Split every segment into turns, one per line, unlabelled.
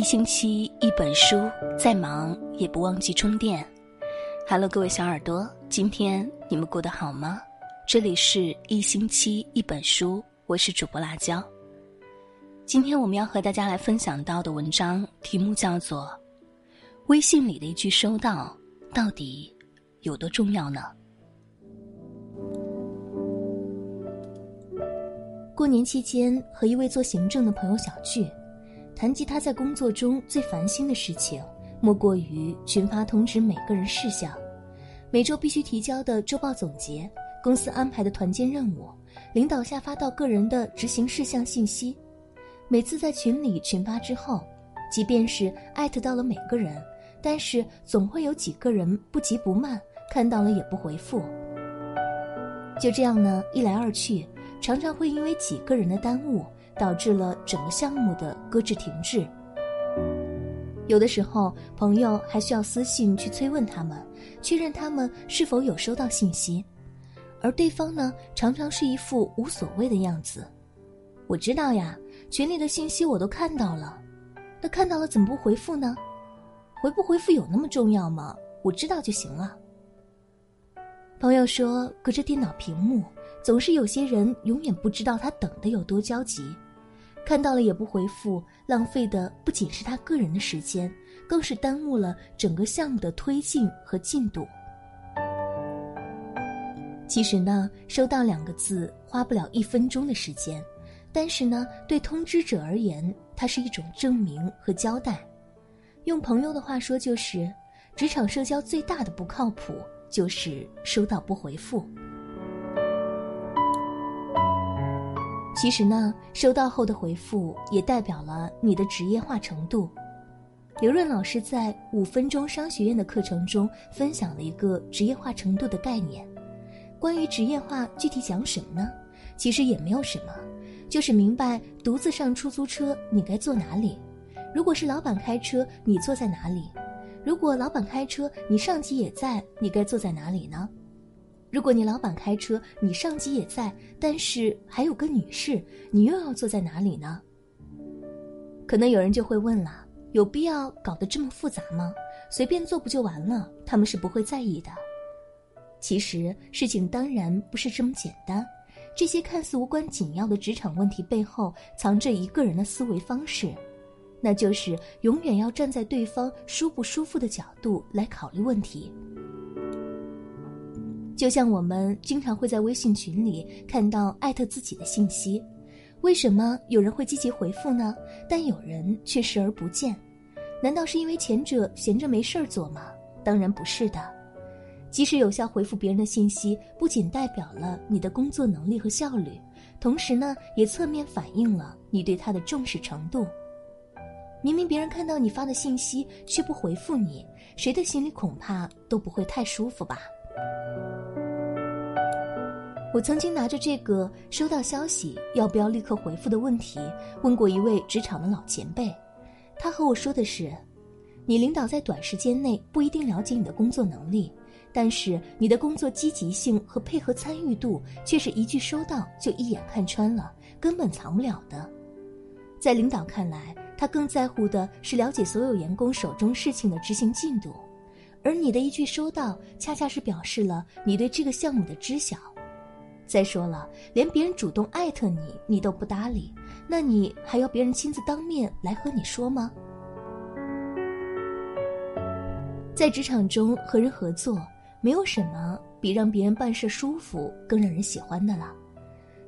一星期一本书，再忙也不忘记充电。Hello，各位小耳朵，今天你们过得好吗？这里是一星期一本书，我是主播辣椒。今天我们要和大家来分享到的文章题目叫做《微信里的一句收到到底有多重要呢》。
过年期间，和一位做行政的朋友小聚。谈及他在工作中最烦心的事情，莫过于群发通知每个人事项，每周必须提交的周报总结，公司安排的团建任务，领导下发到个人的执行事项信息。每次在群里群发之后，即便是艾特到了每个人，但是总会有几个人不急不慢看到了也不回复。就这样呢，一来二去，常常会因为几个人的耽误。导致了整个项目的搁置停滞。有的时候，朋友还需要私信去催问他们，确认他们是否有收到信息，而对方呢，常常是一副无所谓的样子。我知道呀，群里的信息我都看到了，那看到了怎么不回复呢？回不回复有那么重要吗？我知道就行了。朋友说，隔着电脑屏幕，总是有些人永远不知道他等的有多焦急。看到了也不回复，浪费的不仅是他个人的时间，更是耽误了整个项目的推进和进度。其实呢，收到两个字花不了一分钟的时间，但是呢，对通知者而言，它是一种证明和交代。用朋友的话说，就是职场社交最大的不靠谱，就是收到不回复。其实呢，收到后的回复也代表了你的职业化程度。刘润老师在五分钟商学院的课程中分享了一个职业化程度的概念。关于职业化，具体讲什么呢？其实也没有什么，就是明白独自上出租车你该坐哪里；如果是老板开车，你坐在哪里；如果老板开车，你上级也在，你该坐在哪里呢？如果你老板开车，你上级也在，但是还有个女士，你又要坐在哪里呢？可能有人就会问了：有必要搞得这么复杂吗？随便坐不就完了？他们是不会在意的。其实事情当然不是这么简单，这些看似无关紧要的职场问题背后，藏着一个人的思维方式，那就是永远要站在对方舒不舒服的角度来考虑问题。就像我们经常会在微信群里看到艾特自己的信息，为什么有人会积极回复呢？但有人却视而不见？难道是因为前者闲着没事儿做吗？当然不是的。及时有效回复别人的信息，不仅代表了你的工作能力和效率，同时呢，也侧面反映了你对他的重视程度。明明别人看到你发的信息却不回复你，谁的心里恐怕都不会太舒服吧？我曾经拿着这个收到消息要不要立刻回复的问题，问过一位职场的老前辈，他和我说的是：你领导在短时间内不一定了解你的工作能力，但是你的工作积极性和配合参与度却是一句收到就一眼看穿了，根本藏不了的。在领导看来，他更在乎的是了解所有员工手中事情的执行进度，而你的一句收到，恰恰是表示了你对这个项目的知晓。再说了，连别人主动艾特你，你都不搭理，那你还要别人亲自当面来和你说吗？在职场中和人合作，没有什么比让别人办事舒服更让人喜欢的了。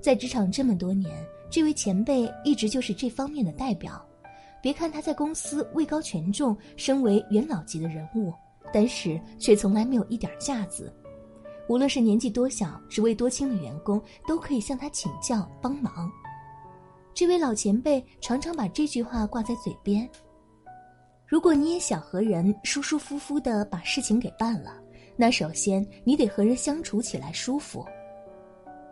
在职场这么多年，这位前辈一直就是这方面的代表。别看他在公司位高权重，身为元老级的人物，但是却从来没有一点架子。无论是年纪多小、职位多轻的员工，都可以向他请教帮忙。这位老前辈常常把这句话挂在嘴边：“如果你也想和人舒舒服服的把事情给办了，那首先你得和人相处起来舒服。”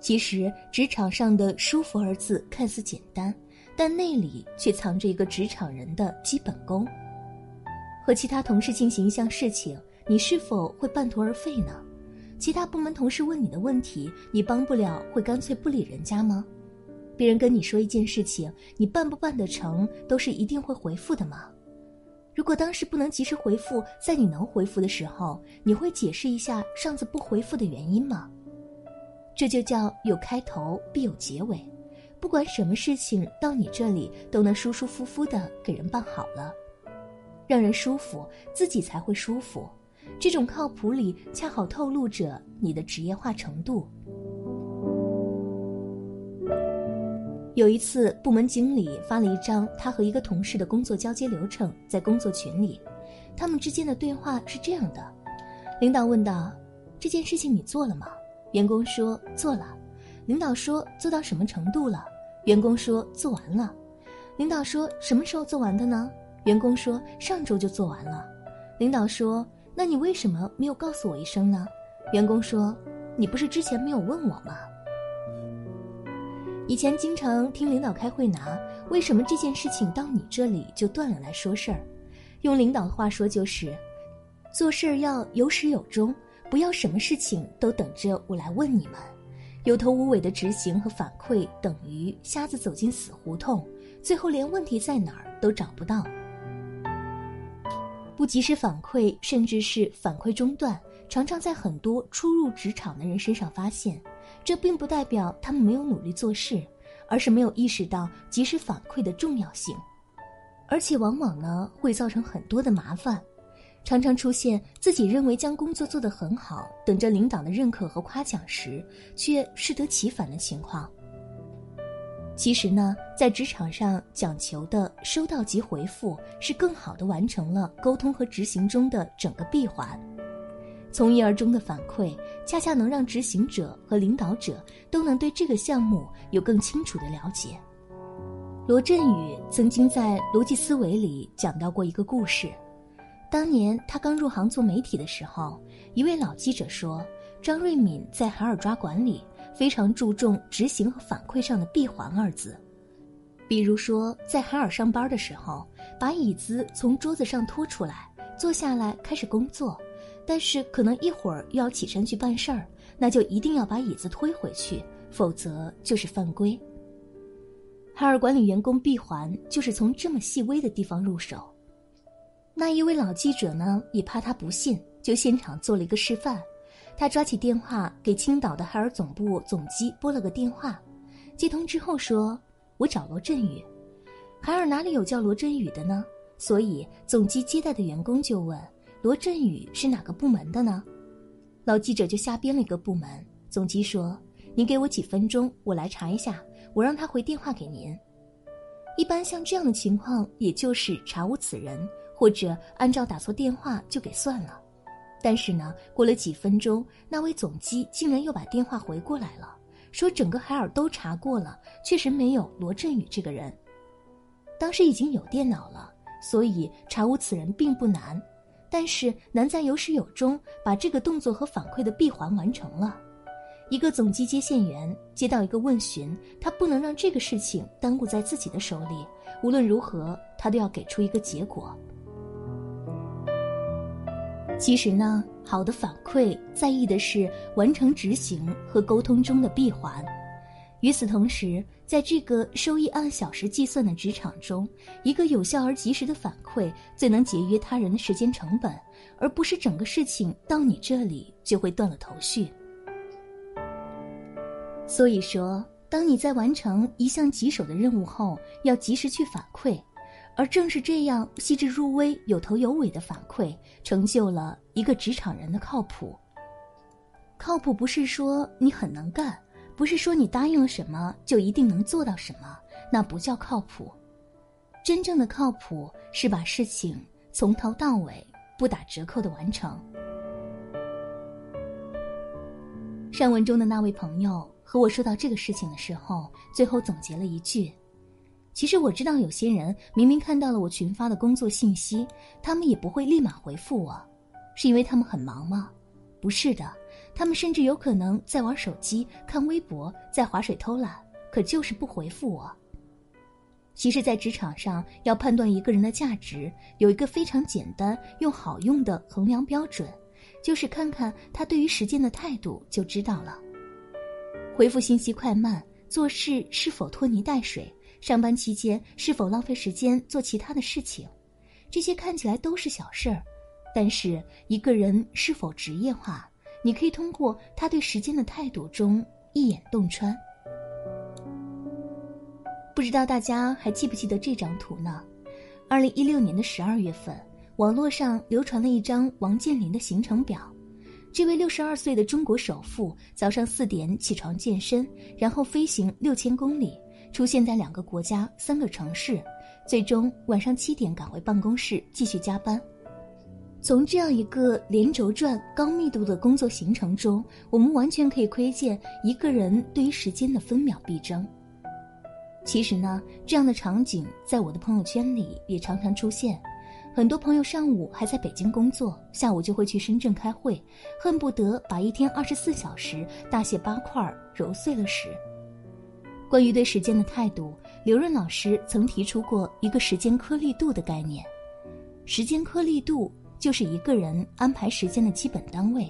其实，职场上的“舒服”二字看似简单，但内里却藏着一个职场人的基本功。和其他同事进行一项事情，你是否会半途而废呢？其他部门同事问你的问题，你帮不了，会干脆不理人家吗？别人跟你说一件事情，你办不办得成，都是一定会回复的吗？如果当时不能及时回复，在你能回复的时候，你会解释一下上次不回复的原因吗？这就叫有开头必有结尾，不管什么事情到你这里都能舒舒服服的给人办好了，让人舒服，自己才会舒服。这种靠谱里恰好透露着你的职业化程度。有一次，部门经理发了一张他和一个同事的工作交接流程在工作群里，他们之间的对话是这样的：领导问道：“这件事情你做了吗？”员工说：“做了。”领导说：“做到什么程度了？”员工说：“做完了。”领导说：“什么时候做完的呢？”员工说：“上周就做完了。”领导说：“那你为什么没有告诉我一声呢？”员工说：“你不是之前没有问我吗？”以前经常听领导开会拿“为什么这件事情到你这里就断了”来说事儿，用领导的话说就是：做事儿要有始有终，不要什么事情都等着我来问你们。有头无尾的执行和反馈等于瞎子走进死胡同，最后连问题在哪儿都找不到。不及时反馈，甚至是反馈中断，常常在很多初入职场的人身上发现。这并不代表他们没有努力做事，而是没有意识到及时反馈的重要性，而且往往呢会造成很多的麻烦，常常出现自己认为将工作做得很好，等着领导的认可和夸奖时，却适得其反的情况。其实呢，在职场上讲求的收到及回复，是更好的完成了沟通和执行中的整个闭环。从一而终的反馈，恰恰能让执行者和领导者都能对这个项目有更清楚的了解。罗振宇曾经在《逻辑思维》里讲到过一个故事：当年他刚入行做媒体的时候，一位老记者说，张瑞敏在海尔抓管理非常注重执行和反馈上的闭环二字。比如说，在海尔上班的时候，把椅子从桌子上拖出来，坐下来开始工作。但是可能一会儿又要起身去办事儿，那就一定要把椅子推回去，否则就是犯规。海尔管理员工闭环就是从这么细微的地方入手。那一位老记者呢，也怕他不信，就现场做了一个示范。他抓起电话给青岛的海尔总部总机拨了个电话，接通之后说：“我找罗振宇。”海尔哪里有叫罗振宇的呢？所以总机接待的员工就问。罗振宇是哪个部门的呢？老记者就瞎编了一个部门。总机说：“您给我几分钟，我来查一下，我让他回电话给您。”一般像这样的情况，也就是查无此人，或者按照打错电话就给算了。但是呢，过了几分钟，那位总机竟然又把电话回过来了，说整个海尔都查过了，确实没有罗振宇这个人。当时已经有电脑了，所以查无此人并不难。但是难在有始有终，把这个动作和反馈的闭环完成了。一个总机接线员接到一个问询，他不能让这个事情耽误在自己的手里，无论如何，他都要给出一个结果。其实呢，好的反馈在意的是完成执行和沟通中的闭环。与此同时，在这个收益按小时计算的职场中，一个有效而及时的反馈最能节约他人的时间成本，而不是整个事情到你这里就会断了头绪。所以说，当你在完成一项棘手的任务后，要及时去反馈，而正是这样细致入微、有头有尾的反馈，成就了一个职场人的靠谱。靠谱不是说你很能干。不是说你答应了什么就一定能做到什么，那不叫靠谱。真正的靠谱是把事情从头到尾不打折扣的完成。上文中的那位朋友和我说到这个事情的时候，最后总结了一句：“其实我知道有些人明明看到了我群发的工作信息，他们也不会立马回复我，是因为他们很忙吗？不是的。”他们甚至有可能在玩手机、看微博，在划水偷懒，可就是不回复我。其实，在职场上要判断一个人的价值，有一个非常简单又好用的衡量标准，就是看看他对于时间的态度就知道了。回复信息快慢，做事是否拖泥带水，上班期间是否浪费时间做其他的事情，这些看起来都是小事儿，但是一个人是否职业化，你可以通过他对时间的态度中一眼洞穿。不知道大家还记不记得这张图呢？二零一六年的十二月份，网络上流传了一张王健林的行程表。这位六十二岁的中国首富，早上四点起床健身，然后飞行六千公里，出现在两个国家、三个城市，最终晚上七点赶回办公室继续加班。从这样一个连轴转、高密度的工作行程中，我们完全可以窥见一个人对于时间的分秒必争。其实呢，这样的场景在我的朋友圈里也常常出现。很多朋友上午还在北京工作，下午就会去深圳开会，恨不得把一天二十四小时大卸八块揉碎了使。关于对时间的态度，刘润老师曾提出过一个时间颗粒度的概念。时间颗粒度就是一个人安排时间的基本单位。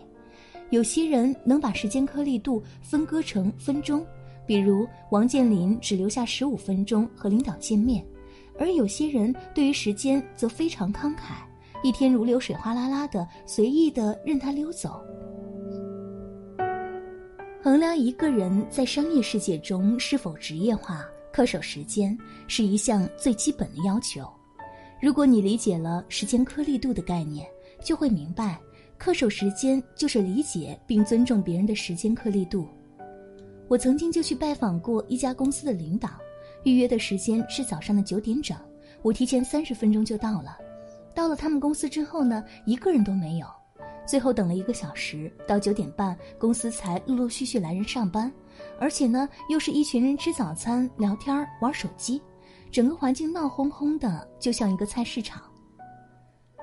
有些人能把时间颗粒度分割成分钟。比如王健林只留下十五分钟和领导见面，而有些人对于时间则非常慷慨，一天如流水，哗啦啦的随意的任它溜走。衡量一个人在商业世界中是否职业化、恪守时间，是一项最基本的要求。如果你理解了时间颗粒度的概念，就会明白，恪守时间就是理解并尊重别人的时间颗粒度。我曾经就去拜访过一家公司的领导，预约的时间是早上的九点整，我提前三十分钟就到了。到了他们公司之后呢，一个人都没有。最后等了一个小时，到九点半，公司才陆陆续续来人上班，而且呢，又是一群人吃早餐、聊天、玩手机，整个环境闹哄哄的，就像一个菜市场。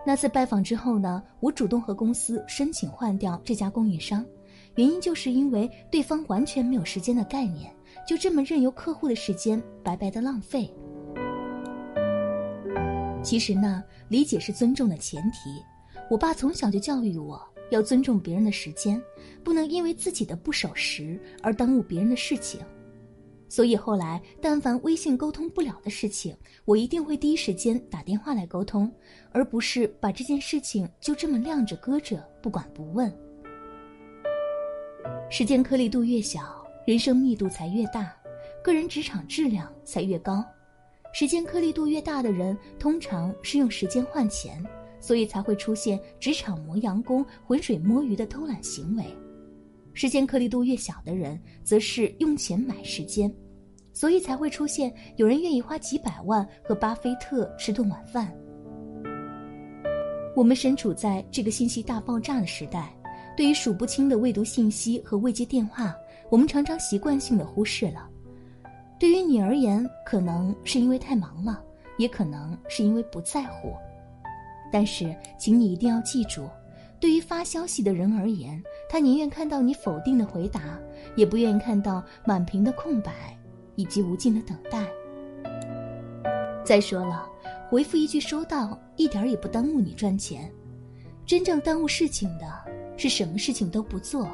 那次拜访之后呢，我主动和公司申请换掉这家供应商。原因就是因为对方完全没有时间的概念，就这么任由客户的时间白白的浪费。其实呢，理解是尊重的前提。我爸从小就教育我要尊重别人的时间，不能因为自己的不守时而耽误别人的事情。所以后来，但凡微信沟通不了的事情，我一定会第一时间打电话来沟通，而不是把这件事情就这么晾着搁着不管不问。时间颗粒度越小，人生密度才越大，个人职场质量才越高。时间颗粒度越大的人，通常是用时间换钱，所以才会出现职场磨洋工、浑水摸鱼的偷懒行为；时间颗粒度越小的人，则是用钱买时间，所以才会出现有人愿意花几百万和巴菲特吃顿晚饭。我们身处在这个信息大爆炸的时代。对于数不清的未读信息和未接电话，我们常常习惯性的忽视了。对于你而言，可能是因为太忙了，也可能是因为不在乎。但是，请你一定要记住，对于发消息的人而言，他宁愿看到你否定的回答，也不愿意看到满屏的空白以及无尽的等待。再说了，回复一句收到，一点也不耽误你赚钱。真正耽误事情的。是什么事情都不做，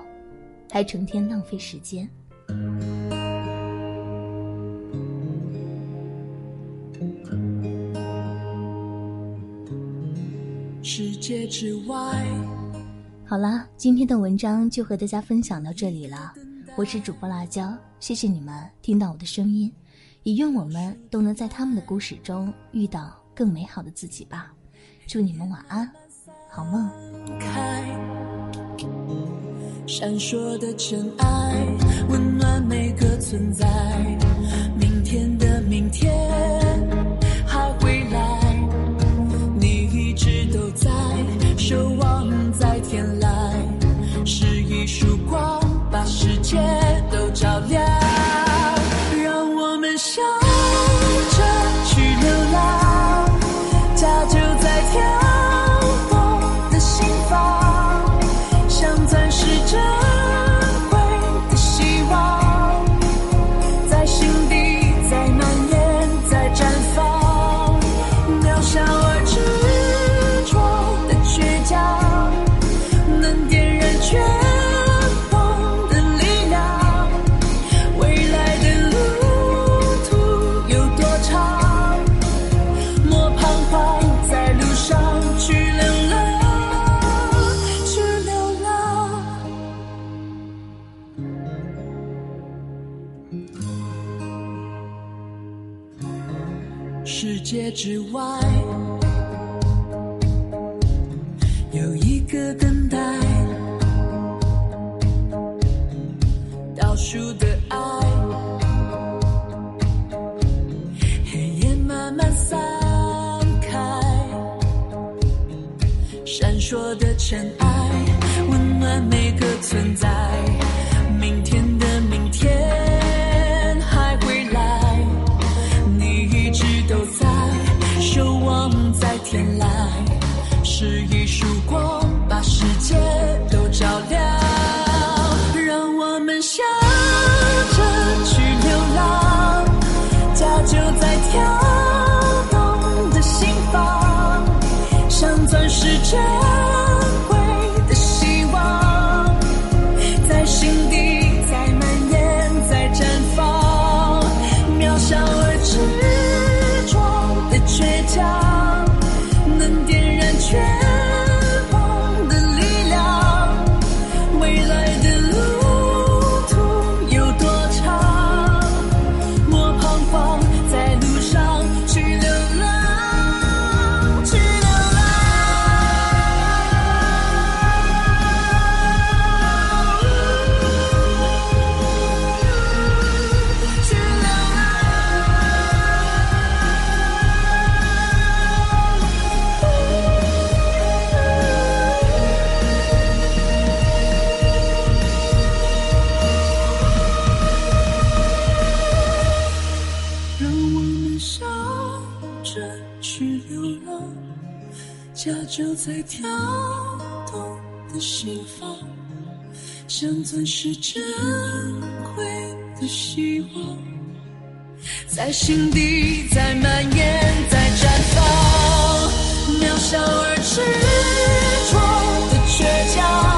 还成天浪费时间。界之外，好啦，今天的文章就和大家分享到这里了。我是主播辣椒，谢谢你们听到我的声音，也愿我们都能在他们的故事中遇到更美好的自己吧。祝你们晚安，好梦。闪烁的尘埃，温暖每个存在。明天的世界
之外，有一个等待，倒数的爱，黑夜慢慢散开，闪烁的尘埃，温暖每个存在。家就在跳动的心房，像钻石珍贵的希望，在心底，在蔓延，在绽放，渺小而执着的倔强。